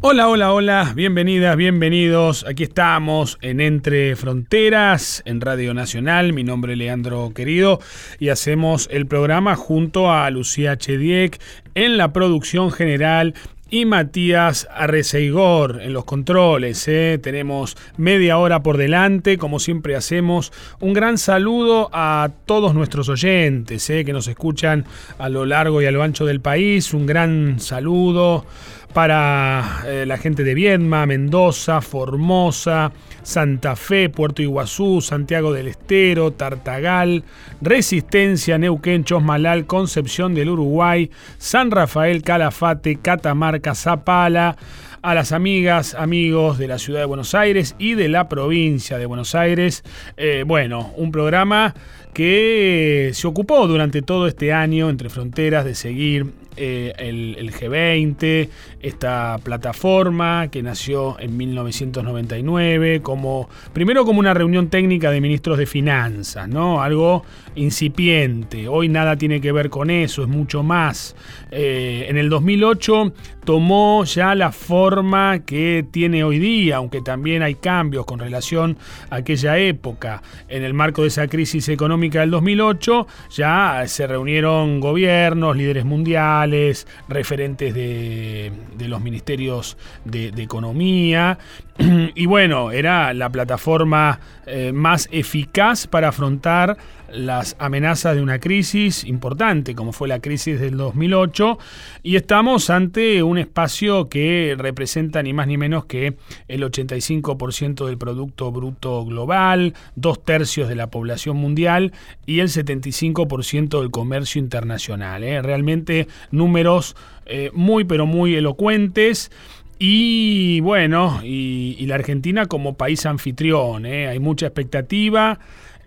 Hola, hola, hola, bienvenidas, bienvenidos. Aquí estamos en Entre Fronteras, en Radio Nacional. Mi nombre es Leandro Querido y hacemos el programa junto a Lucía Chediek en la producción general y Matías Arreceigor en los controles. ¿eh? Tenemos media hora por delante, como siempre hacemos. Un gran saludo a todos nuestros oyentes ¿eh? que nos escuchan a lo largo y a lo ancho del país. Un gran saludo para eh, la gente de Viedma, Mendoza, Formosa, Santa Fe, Puerto Iguazú, Santiago del Estero, Tartagal, Resistencia, Neuquén, Chosmalal, Concepción del Uruguay, San Rafael, Calafate, Catamarca, Zapala, a las amigas, amigos de la ciudad de Buenos Aires y de la provincia de Buenos Aires. Eh, bueno, un programa que se ocupó durante todo este año entre fronteras de seguir eh, el, G20, esta plataforma que nació en 1999, como, primero como una reunión técnica de ministros de finanzas, ¿no? Algo incipiente. Hoy nada tiene que ver con eso, es mucho más. Eh, en el 2008 tomó ya la forma que tiene hoy día, aunque también hay cambios con relación a aquella época. En el marco de esa crisis económica del 2008 ya se reunieron gobiernos, líderes mundiales, referentes de, los ministerios de, Economía, y bueno, era la plataforma eh, más eficaz para afrontar las amenazas de una crisis importante como fue la crisis del 2008 y estamos ante un espacio que representa ni más ni menos que el 85% del Producto Bruto Global, dos tercios de la población mundial y el 75% del comercio internacional. ¿eh? Realmente números eh, muy pero muy elocuentes. Y bueno, y, la Argentina como país anfitrión, ¿eh? hay mucha expectativa.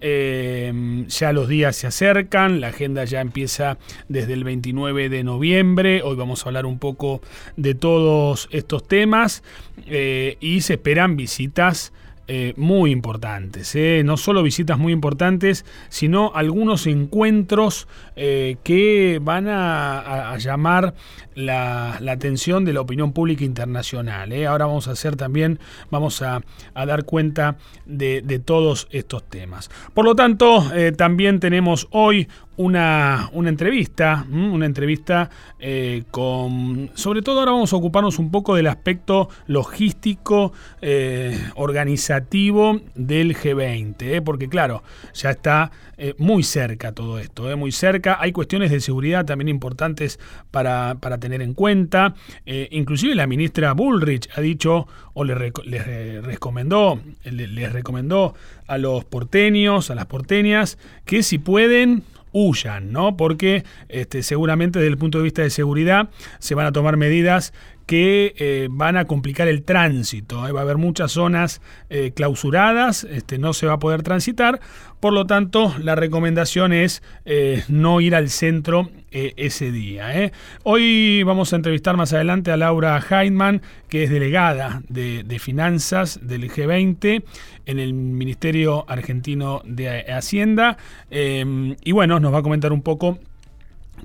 Eh, ya los días se acercan, la agenda ya empieza desde el 29 de noviembre. Hoy vamos a hablar un poco de todos estos temas eh, y se esperan visitas eh, muy importantes. Eh. No solo visitas muy importantes, sino algunos encuentros eh, que van a, llamar la, atención de la opinión pública internacional. Ahora vamos a hacer también, vamos a, dar cuenta de, todos estos temas. Por lo tanto, también tenemos hoy una, una entrevista, una entrevista eh, con, sobre todo ahora vamos a ocuparnos un poco del aspecto logístico, eh, organizativo del G20, eh, porque claro, ya está muy cerca todo esto, muy cerca, hay cuestiones de seguridad también importantes para, tener en cuenta, inclusive la ministra Bullrich ha dicho o les, recomendó, les recomendó a los porteños, a las porteñas, que si pueden huyan, ¿no? Porque este, seguramente desde el punto de vista de seguridad se van a tomar medidas que eh, van a complicar el tránsito. ¿eh? Va a haber muchas zonas eh, clausuradas, este, no se va a poder transitar, por lo tanto la recomendación es no ir al centro ese día. Hoy vamos a entrevistar más adelante a Laura Heidman, que es delegada de, de finanzas del G20 en el Ministerio Argentino de Hacienda, y bueno, nos va a comentar un poco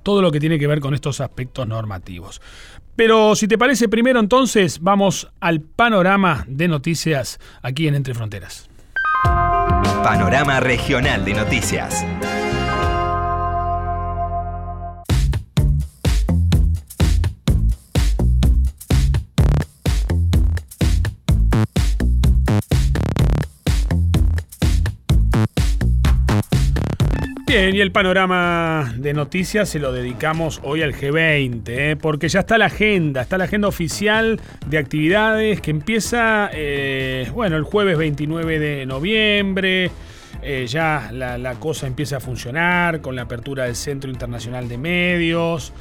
todo lo que tiene que ver con estos aspectos normativos. Pero si te parece primero entonces vamos al panorama de noticias aquí en Entre Fronteras. Panorama Regional de Noticias. Y el panorama de noticias se lo dedicamos hoy al G20, ¿eh? porque ya está la agenda, está la agenda oficial de actividades que empieza, eh, bueno, el jueves 29 de noviembre. Eh, ya la, cosa empieza a funcionar con la apertura del Centro Internacional de Medios,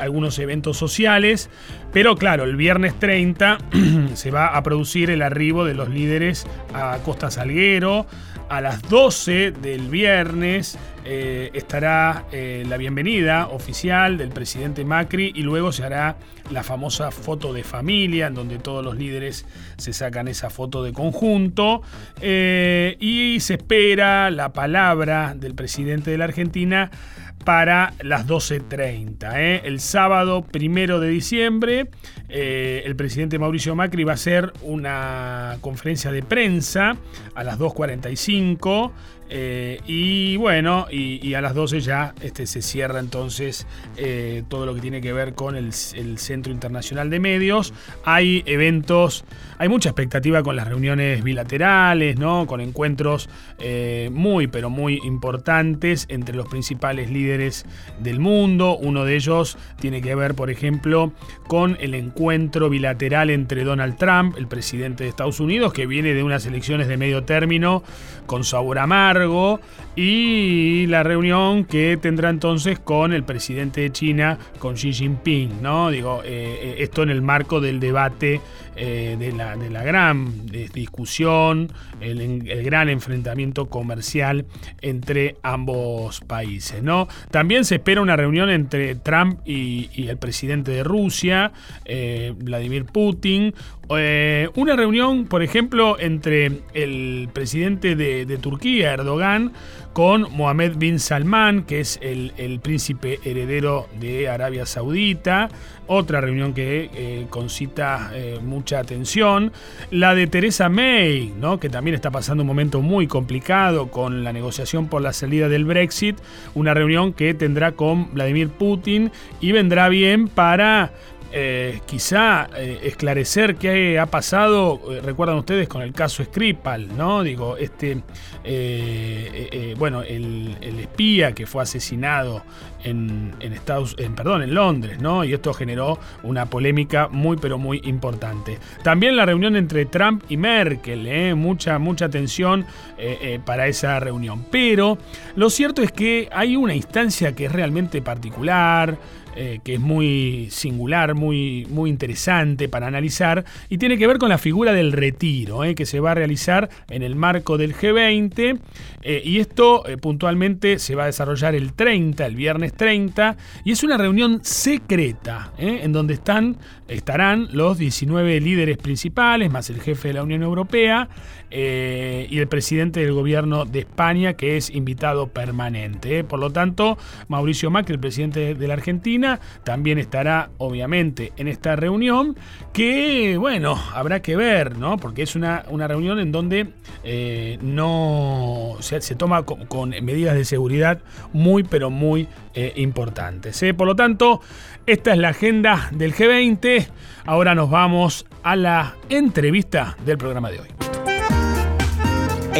algunos eventos sociales, pero claro, el viernes 30 se va a producir el arribo de los líderes a Costa Salguero, a las 12 del viernes eh, estará eh, la bienvenida oficial del presidente Macri y luego se hará la famosa foto de familia, en donde todos los líderes se sacan esa foto de conjunto. Eh, y se espera la palabra del presidente de la Argentina para las 12.30. ¿eh? El sábado primero de diciembre, eh, el presidente Mauricio Macri va a hacer una conferencia de prensa a las 2.45 eh, y bueno, y, a las 12 ya este, se cierra entonces eh, todo lo que tiene que ver con el, Centro Internacional de Medios. Hay eventos, hay mucha expectativa con las reuniones bilaterales, ¿no? con encuentros eh, muy, pero muy importantes entre los principales líderes del mundo. Uno de ellos tiene que ver, por ejemplo, con el encuentro bilateral entre Donald Trump, el presidente de Estados Unidos, que viene de unas elecciones de medio término con sabor y la reunión que tendrá entonces con el presidente de China, con Xi Jinping, ¿no? Digo, eh, eh, esto en el marco del debate eh, de, la, de, la, gran discusión, el, gran enfrentamiento comercial entre ambos países, ¿no? También se espera una reunión entre Trump y, el presidente de Rusia, Vladimir Putin, una reunión, por ejemplo, entre el presidente de, de Turquía, Erdogan, con Mohammed bin Salman, que es el, príncipe heredero de Arabia Saudita. Otra reunión que eh, concita eh, mucha atención. La de Teresa May, ¿no? que también está pasando un momento muy complicado con la negociación por la salida del Brexit. Una reunión que tendrá con Vladimir Putin y vendrá bien para eh, quizá eh, esclarecer qué ha pasado, eh, recuerdan ustedes con el caso Skripal, ¿no? Digo, este, bueno, el, espía que fue asesinado en, Estados, en, perdón, en Londres, ¿no? Y esto generó una polémica muy, pero muy importante. También la reunión entre Trump y Merkel, mucha, mucha tensión para esa reunión. Pero lo cierto es que hay una instancia que es realmente particular, eh, que es muy singular, muy, muy interesante para analizar, y tiene que ver con la figura del retiro, eh, que se va a realizar en el marco del G20, eh, y esto puntualmente se va a desarrollar el 30, el viernes 30, y es una reunión secreta, en donde están, estarán los 19 líderes principales, más el jefe de la Unión Europea, y el presidente del gobierno de España, que es invitado permanente. Por lo tanto, Mauricio Macri, el presidente de la Argentina, también estará obviamente en esta reunión que, bueno, habrá que ver, ¿no? Porque es una, una reunión en donde eh, no se, toma con, medidas de seguridad muy, pero muy eh, importantes. ¿eh? Por lo tanto, esta es la agenda del G20. Ahora nos vamos a la entrevista del programa de hoy.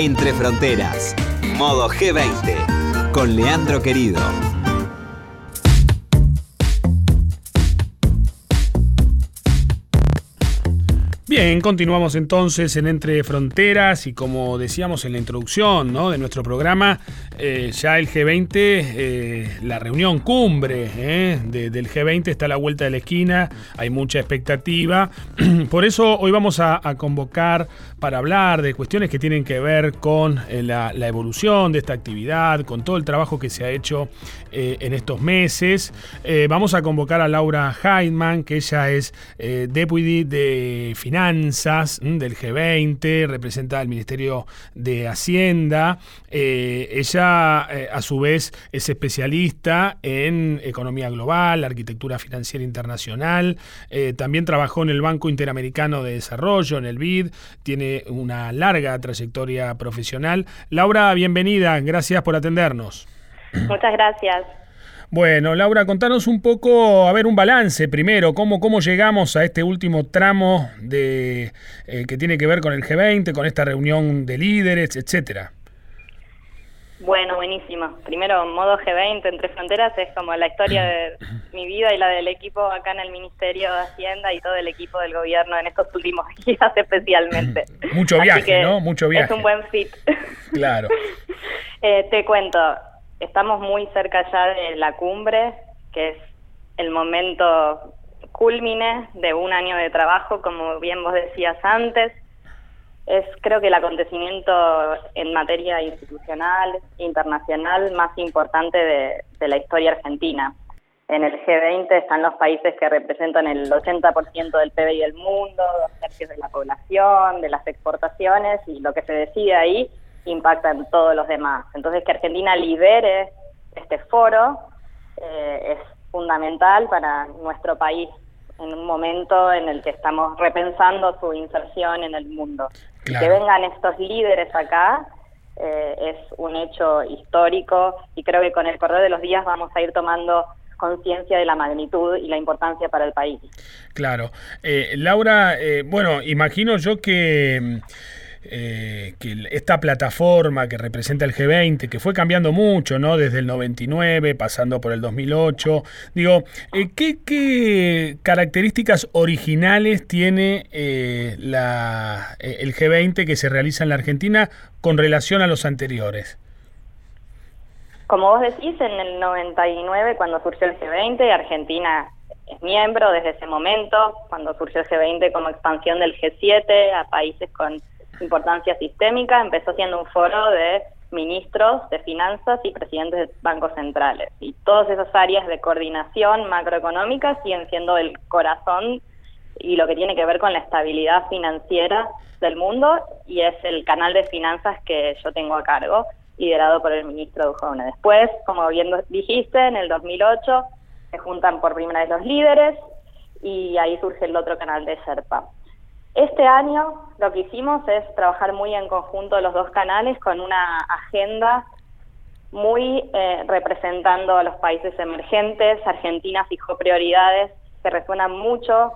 Entre Fronteras, modo G20, con Leandro Querido. Bien, continuamos entonces en Entre Fronteras y como decíamos en la introducción de nuestro programa, eh, ya el G20, eh, la reunión cumbre eh, del G20 está a la vuelta de la esquina, hay mucha expectativa. Por eso hoy vamos a, convocar para hablar de cuestiones que tienen que ver con la, la, evolución de esta actividad, con todo el trabajo que se ha hecho en estos meses. vamos a convocar a Laura Heidman, que ella es Deputy de Finanzas del G20, representa al Ministerio de Hacienda. Eh, ella, eh, a su vez, es especialista en economía global, arquitectura financiera internacional. Eh, también trabajó en el Banco Interamericano de Desarrollo, en el BID. Tiene una larga trayectoria profesional. Laura, bienvenida. Gracias por atendernos. Muchas gracias. Bueno, Laura, contanos un poco, a ver, un balance primero, cómo, cómo llegamos a este último tramo de eh, que tiene que ver con el G20, con esta reunión de líderes, etcétera. Bueno, buenísimo. Primero, modo G20 entre fronteras es como la historia de mi vida y la del equipo acá en el Ministerio de Hacienda y todo el equipo del gobierno en estos últimos días especialmente. Mucho viaje, ¿no? Mucho viaje. Es un buen fit. Claro. eh, te cuento, estamos muy cerca ya de la cumbre, que es el momento culmine de un año de trabajo, como bien vos decías antes. es creo que el acontecimiento en materia institucional, internacional más importante de, la historia argentina. En el G20 están los países que representan el 80% del PBI del mundo, dos tercios de la población, de las exportaciones, y lo que se decide ahí impacta en todos los demás. Entonces, que Argentina libere este foro eh, es fundamental para nuestro país en un momento en el que estamos repensando su inserción en el mundo. Que vengan estos líderes acá eh, es un hecho histórico y creo que con el correr de los días vamos a ir tomando conciencia de la magnitud y la importancia para el país. Claro. Eh, Laura, eh, bueno, imagino yo que eh, que esta plataforma que representa el G20, que fue cambiando mucho, ¿no? Desde el 99, pasando por el 2008. Digo, eh, ¿qué, características originales tiene eh, la, el G20 que se realiza en la Argentina con relación a los anteriores? Como vos decís, en el 99, cuando surgió el G20, Argentina es miembro desde ese momento, cuando surgió el G20 como expansión del G7 a países con importancia sistémica, empezó siendo un foro de ministros de finanzas y presidentes de bancos centrales. Y todas esas áreas de coordinación macroeconómica siguen siendo el corazón y lo que tiene que ver con la estabilidad financiera del mundo y es el canal de finanzas que yo tengo a cargo, liderado por el ministro Dujovne. Después, como bien dijiste, en el 2008 se juntan por primera vez los líderes y ahí surge el otro canal de Sherpa. Este año lo que hicimos es trabajar muy en conjunto los dos canales con una agenda muy eh, representando a los países emergentes. Argentina fijó prioridades que resuenan mucho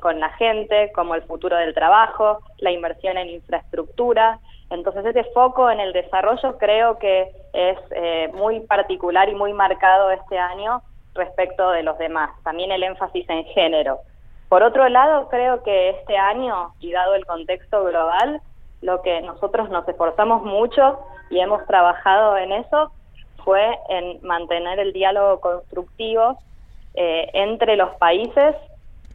con, la gente, como el futuro del trabajo, la inversión en infraestructura. Entonces, este foco en el desarrollo creo que es eh, muy particular y muy marcado este año respecto de los demás. También el énfasis en género. Por otro lado, creo que este año, y dado el contexto global, lo que nosotros nos esforzamos mucho y hemos trabajado en eso fue en mantener el diálogo constructivo eh, entre los países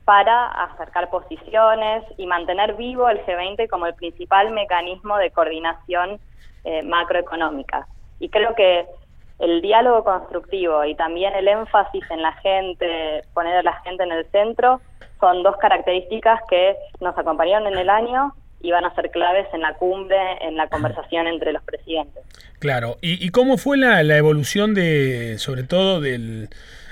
para acercar posiciones y mantener vivo el G20 como el principal mecanismo de coordinación eh, macroeconómica. Y creo que el diálogo constructivo y también el énfasis en la gente, poner a la gente en el centro, son dos características que nos acompañaron en el año y van a ser claves en la cumbre, en la conversación entre los presidentes. Claro, ¿y, cómo fue la, evolución de, sobre todo del,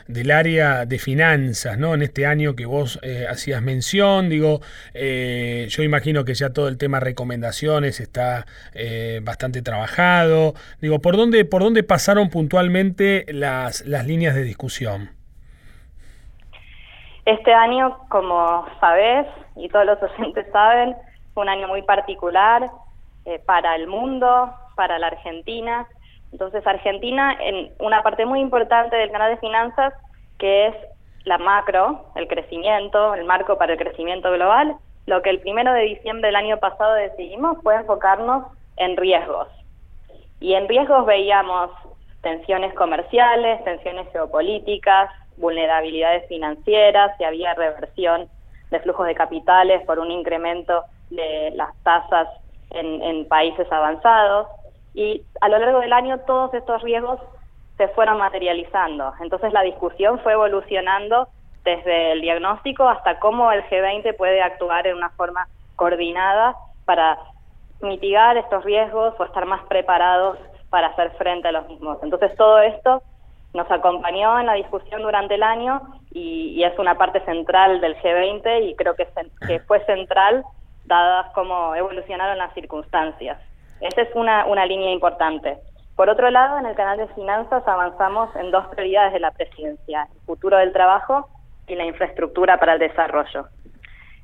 del área de finanzas, ¿no? En este año que vos eh, hacías mención, digo, eh, yo imagino que ya todo el tema recomendaciones está eh, bastante trabajado. Digo, ¿por dónde, por dónde pasaron puntualmente las, las líneas de discusión? Este año, como sabes, y todos los oyentes saben, fue un año muy particular eh, para el mundo, para la Argentina. Entonces, Argentina, en una parte muy importante del canal de finanzas, que es la macro, el crecimiento, el marco para el crecimiento global, lo que el primero de diciembre del año pasado decidimos fue enfocarnos en riesgos. Y en riesgos veíamos tensiones comerciales, tensiones geopolíticas, vulnerabilidades financieras, si había reversión de flujos de capitales por un incremento de las tasas en, países avanzados. Y a lo largo del año todos estos riesgos se fueron materializando. Entonces la discusión fue evolucionando desde el diagnóstico hasta cómo el G20 puede actuar en una forma coordinada para mitigar estos riesgos o estar más preparados para hacer frente a los mismos. Entonces todo esto nos acompañó en la discusión durante el año y, es una parte central del G20 y creo que, que fue central dadas cómo evolucionaron las circunstancias. Esa es una, una línea importante. Por otro lado, en el canal de finanzas avanzamos en dos prioridades de la presidencia, el futuro del trabajo y la infraestructura para el desarrollo.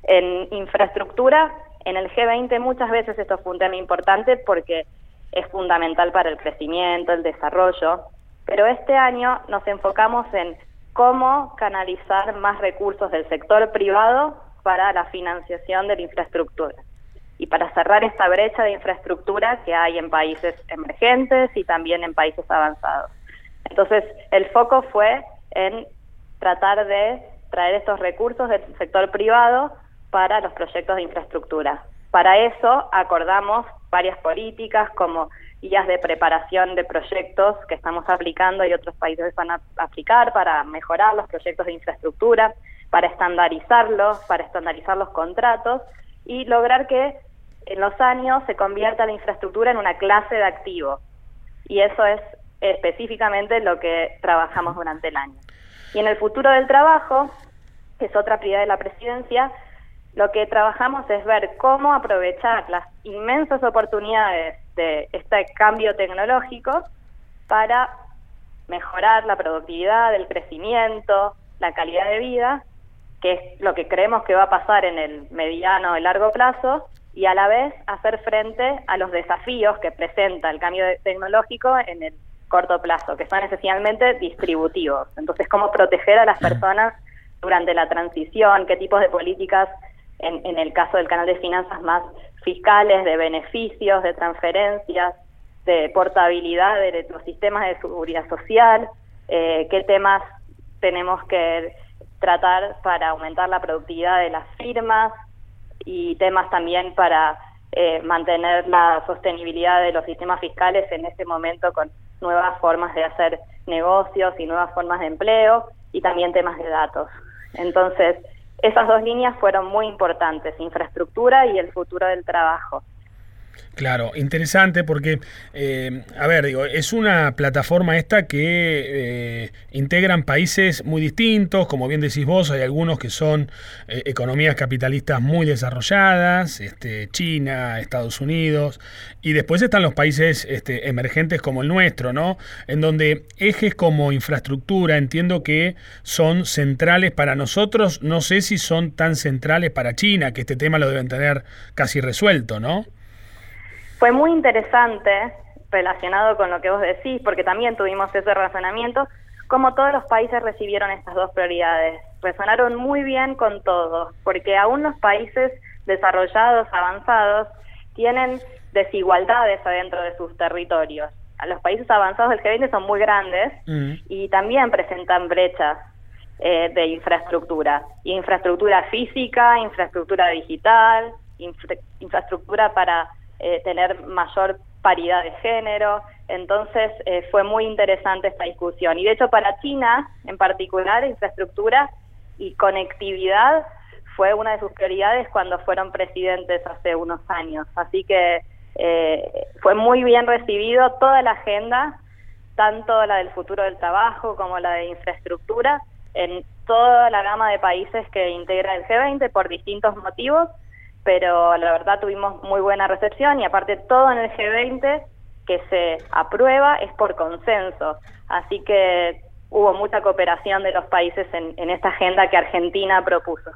En infraestructura, en el G20 muchas veces esto fue un tema importante porque es fundamental para el crecimiento, el desarrollo, pero este año nos enfocamos en cómo canalizar más recursos del sector privado para la financiación de la infraestructura y para cerrar esta brecha de infraestructura que hay en países emergentes y también en países avanzados. Entonces, el foco fue en tratar de traer estos recursos del sector privado para los proyectos de infraestructura. Para eso acordamos varias políticas como de preparación de proyectos que estamos aplicando y otros países van a aplicar para mejorar los proyectos de infraestructura, para estandarizarlos, para estandarizar los contratos y lograr que en los años se convierta la infraestructura en una clase de activo. Y eso es específicamente lo que trabajamos durante el año. Y en el futuro del trabajo, que es otra prioridad de la presidencia, lo que trabajamos es ver cómo aprovechar las inmensas oportunidades de este cambio tecnológico para mejorar la productividad, el crecimiento, la calidad de vida, que es lo que creemos que va a pasar en el mediano y largo plazo, y a la vez hacer frente a los desafíos que presenta el cambio tecnológico en el corto plazo, que son esencialmente distributivos. Entonces, cómo proteger a las personas durante la transición, qué tipos de políticas, en, en el caso del canal de finanzas más fiscales, de beneficios, de transferencias, de portabilidad de los sistemas de seguridad social, eh, qué temas tenemos que tratar para aumentar la productividad de las firmas, y temas también para eh, mantener la sostenibilidad de los sistemas fiscales en este momento con nuevas formas de hacer negocios y nuevas formas de empleo y también temas de datos. Entonces, esas dos líneas fueron muy importantes, infraestructura y el futuro del trabajo. Claro, interesante porque, eh, a ver, digo, es una plataforma esta que eh, integran países muy distintos, como bien decís vos, hay algunos que son eh, economías capitalistas muy desarrolladas, este, China, Estados Unidos, y después están los países este, emergentes como el nuestro, ¿no? En donde ejes como infraestructura entiendo que son centrales para nosotros, no sé si son tan centrales para China, que este tema lo deben tener casi resuelto, ¿no? Fue muy interesante relacionado con lo que vos decís, porque también tuvimos ese razonamiento, como todos los países recibieron estas dos prioridades. Resonaron muy bien con todos, porque aún los países desarrollados, avanzados, tienen desigualdades adentro de sus territorios. Los países avanzados del G20 son muy grandes mm. y también presentan brechas eh, de infraestructura. Infraestructura física, infraestructura digital, infraestructura para eh, tener mayor paridad de género. Entonces eh, fue muy interesante esta discusión. Y de hecho para China en particular, infraestructura y conectividad fue una de sus prioridades cuando fueron presidentes hace unos años. Así que eh, fue muy bien recibido toda la agenda, tanto la del futuro del trabajo como la de infraestructura, en toda la gama de países que integra el G20 por distintos motivos pero la verdad tuvimos muy buena recepción y aparte todo en el G20 que se aprueba es por consenso. Así que hubo mucha cooperación de los países en, esta agenda que Argentina propuso.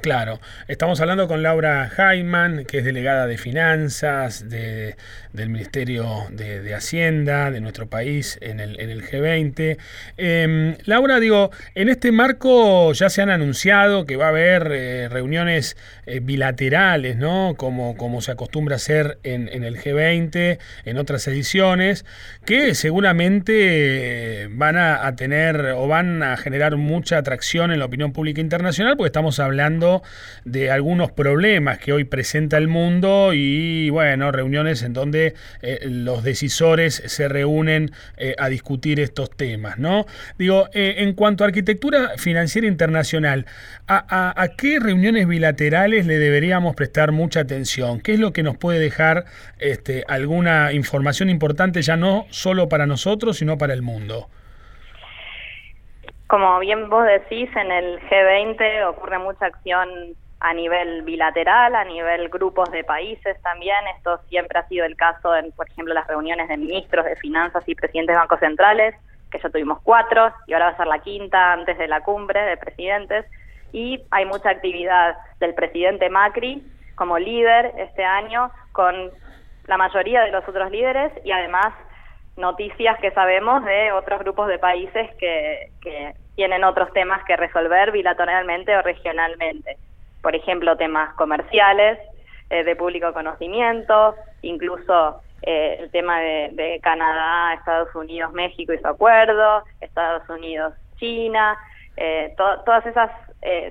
Claro, estamos hablando con Laura Jaiman, que es delegada de Finanzas de, del Ministerio de, Hacienda de nuestro país en el, en el G20. Em, Laura, digo, en este marco ya se han anunciado que va a haber eh, reuniones eh, bilaterales, ¿no? Como, se acostumbra hacer en, en el G20, en otras ediciones, que seguramente van a tener o van a generar mucha atracción en la opinión pública internacional porque estamos hablando de algunos problemas que hoy presenta el mundo y bueno, reuniones en donde eh, los decisores se reúnen eh, a discutir estos temas, ¿no? Digo, eh, en cuanto a arquitectura financiera internacional, ¿a, qué reuniones bilaterales le deberíamos prestar mucha atención? ¿Qué es lo que nos puede dejar este, alguna información importante ya no solo para nosotros, sino para el mundo? Como bien vos decís, en el G20 ocurre mucha acción a nivel bilateral, a nivel grupos de países también. Esto siempre ha sido el caso en, por ejemplo, las reuniones de ministros de finanzas y presidentes de bancos centrales, que ya tuvimos cuatro y ahora va a ser la quinta antes de la cumbre de presidentes. Y hay mucha actividad del presidente Macri como líder este año con la mayoría de los otros líderes y además noticias que sabemos de otros grupos de países que, tienen otros temas que resolver bilateralmente o regionalmente. Por ejemplo, temas comerciales, eh, de público conocimiento, incluso eh, el tema de, Canadá, Estados Unidos, México y su acuerdo, Estados Unidos, China, eh, todas esas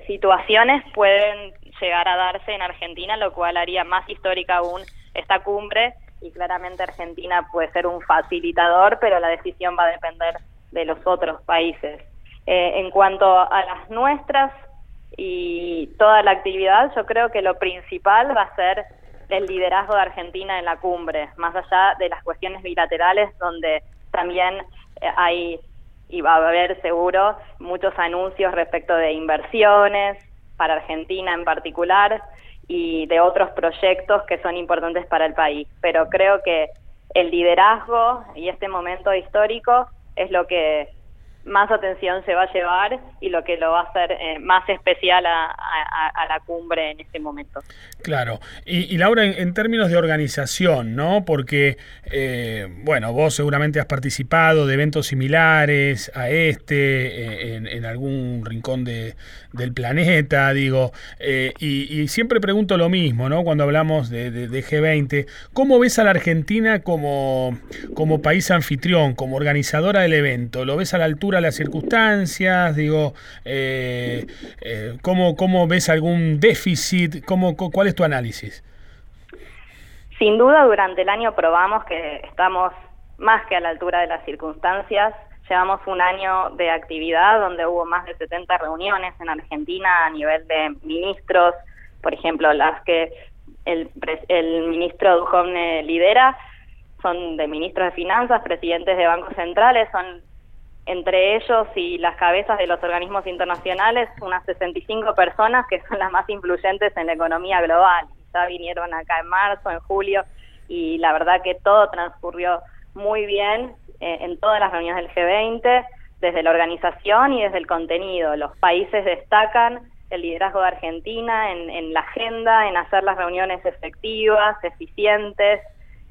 situaciones pueden llegar a darse en Argentina, lo cual haría más histórica aún esta cumbre y claramente Argentina puede ser un facilitador, pero la decisión va a depender de los otros países. Eh, en cuanto a las nuestras y toda la actividad, yo creo que lo principal va a ser el liderazgo de Argentina en la cumbre, más allá de las cuestiones bilaterales donde también eh, hay y va a haber seguro muchos anuncios respecto de inversiones para Argentina en particular y de otros proyectos que son importantes para el país. Pero creo que el liderazgo y este momento histórico es lo que más atención se va a llevar y lo que lo va a hacer eh, más especial a, la cumbre en este momento. Claro, y, Laura, en, términos de organización, ¿no? Porque, eh, bueno, vos seguramente has participado de eventos similares a este, eh, en, algún rincón de, del planeta, digo, y, siempre pregunto lo mismo, ¿no? Cuando hablamos de, de, G20, ¿cómo ves a la Argentina como, como país anfitrión, como organizadora del evento? ¿Lo ves a la altura? Las circunstancias? Digo, eh, eh, ¿cómo, ¿cómo, ves algún déficit? ¿Cómo, ¿Cuál es tu análisis? Sin duda, durante el año probamos que estamos más que a la altura de las circunstancias. Llevamos un año de actividad donde hubo más de 70 reuniones en Argentina a nivel de ministros, por ejemplo, las que el, el ministro Duhovne lidera, son de ministros de finanzas, presidentes de bancos centrales, son entre ellos y las cabezas de los organismos internacionales, unas 65 personas que son las más influyentes en la economía global. Ya vinieron acá en marzo, en julio, y la verdad que todo transcurrió muy bien eh, en todas las reuniones del G20, desde la organización y desde el contenido. Los países destacan el liderazgo de Argentina en, en la agenda, en hacer las reuniones efectivas, eficientes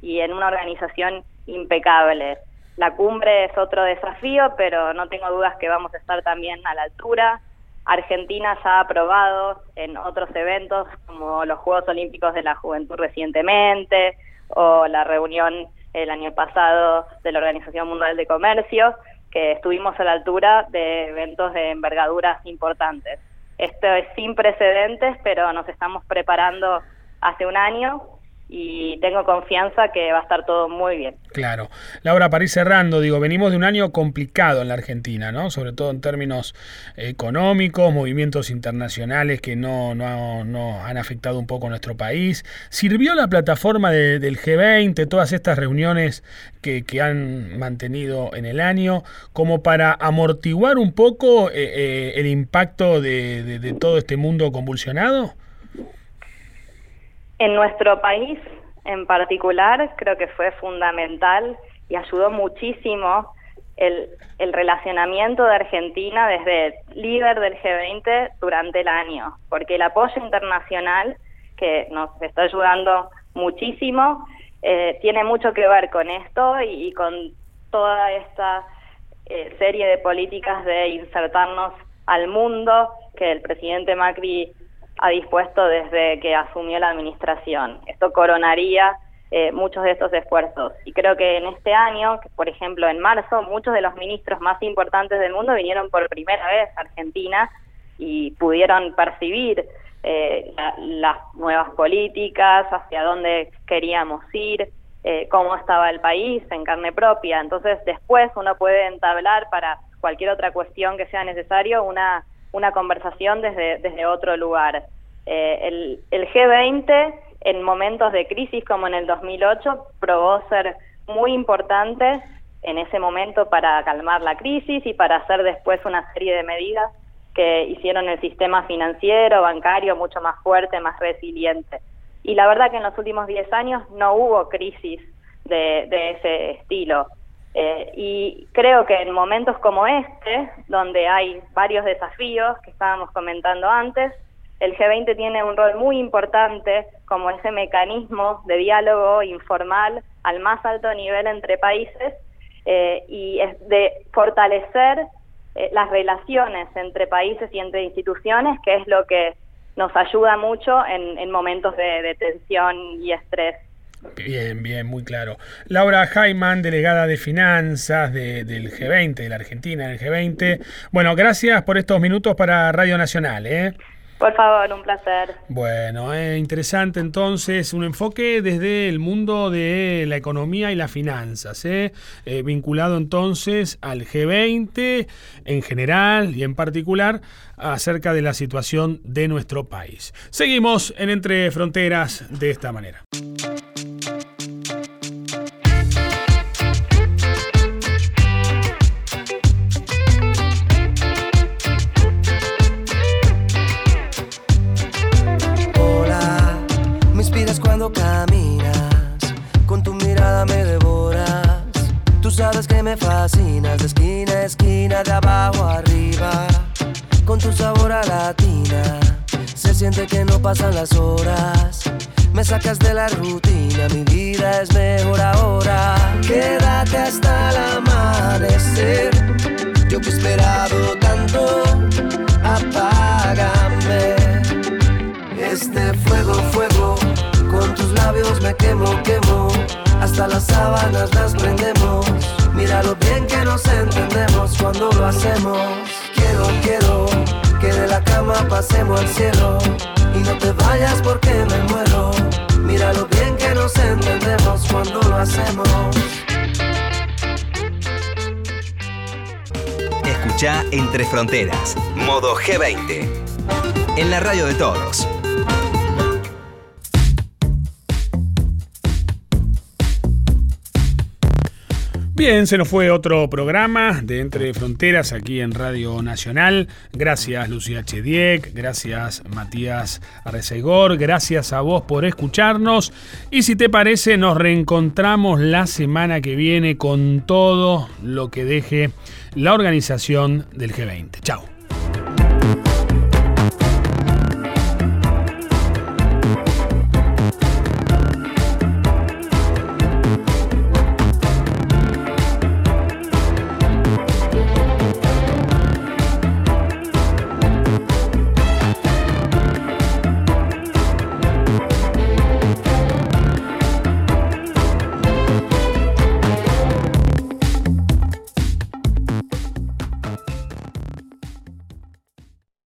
y en una organización impecable. La cumbre es otro desafío, pero no tengo dudas que vamos a estar también a la altura. Argentina ya ha aprobado en otros eventos como los Juegos Olímpicos de la Juventud recientemente o la reunión el año pasado de la Organización Mundial de Comercio, que estuvimos a la altura de eventos de envergaduras importantes. Esto es sin precedentes, pero nos estamos preparando hace un año y tengo confianza que va a estar todo muy bien. Claro. Laura, para ir cerrando, digo, venimos de un año complicado en la Argentina, ¿no? Sobre todo en términos económicos, movimientos internacionales que no, no, no han afectado un poco a nuestro país. ¿Sirvió la plataforma del G20, todas estas reuniones que, que, han mantenido en el año, como para amortiguar un poco eh, eh, el impacto de, de todo este mundo convulsionado? En nuestro país en particular creo que fue fundamental y ayudó muchísimo el, el, relacionamiento de Argentina desde líder del G20 durante el año, porque el apoyo internacional que nos está ayudando muchísimo eh, tiene mucho que ver con esto y, con toda esta eh, serie de políticas de insertarnos al mundo que el presidente Macri ha dispuesto desde que asumió la administración. Esto coronaría eh, muchos de estos esfuerzos. Y creo que en este año, por ejemplo en marzo, muchos de los ministros más importantes del mundo vinieron por primera vez a Argentina y pudieron percibir eh, las nuevas políticas, hacia dónde queríamos ir, eh, cómo estaba el país en carne propia. Entonces después uno puede entablar para cualquier otra cuestión que sea necesario una una conversación desde, desde otro lugar. Eh, el, el G20 en momentos de crisis como en el 2008 probó ser muy importante en ese momento para calmar la crisis y para hacer después una serie de medidas que hicieron el sistema financiero, bancario mucho más fuerte, más resiliente. Y la verdad que en los últimos 10 años no hubo crisis de ese estilo. Eh, y creo que en momentos como este, donde hay varios desafíos que estábamos comentando antes, el G20 tiene un rol muy importante como ese mecanismo de diálogo informal al más alto nivel entre países eh, y de fortalecer eh, las relaciones entre países y entre instituciones, que es lo que nos ayuda mucho en, en momentos de, de tensión y estrés. Bien, bien, muy claro. Laura Jaiman, delegada de finanzas del G20, de la Argentina en el G20. Bueno, gracias por estos minutos para Radio Nacional. ¿eh? Por favor, un placer. Bueno, eh, interesante entonces, un enfoque desde el mundo de la economía y las finanzas, eh, eh, vinculado entonces al G20 en general y en particular acerca de la situación de nuestro país. Seguimos en Entre Fronteras de esta manera. De esquina a esquina, de abajo arriba. Con tu sabor a latina, se siente que no pasan las horas. Me sacas de la rutina, mi vida es mejor ahora. Quédate hasta el amanecer. Yo que he esperado tanto, apágame. Este fuego, fuego, con tus labios me quemo, quemo hasta las sábanas las prendemos. Mira lo bien que nos entendemos cuando lo hacemos. Quiero, quiero que de la cama pasemos al cielo. Y no te vayas porque me muero. Mira lo bien que nos entendemos cuando lo hacemos. Escucha Entre Fronteras, modo G20. En la radio de todos. Bien, se nos fue otro programa de Entre Fronteras aquí en Radio Nacional. Gracias Lucía Chediek, gracias Matías Arreceigor, gracias a vos por escucharnos. Y si te parece, nos reencontramos la semana que viene con todo lo que deje la organización del G20. Chao.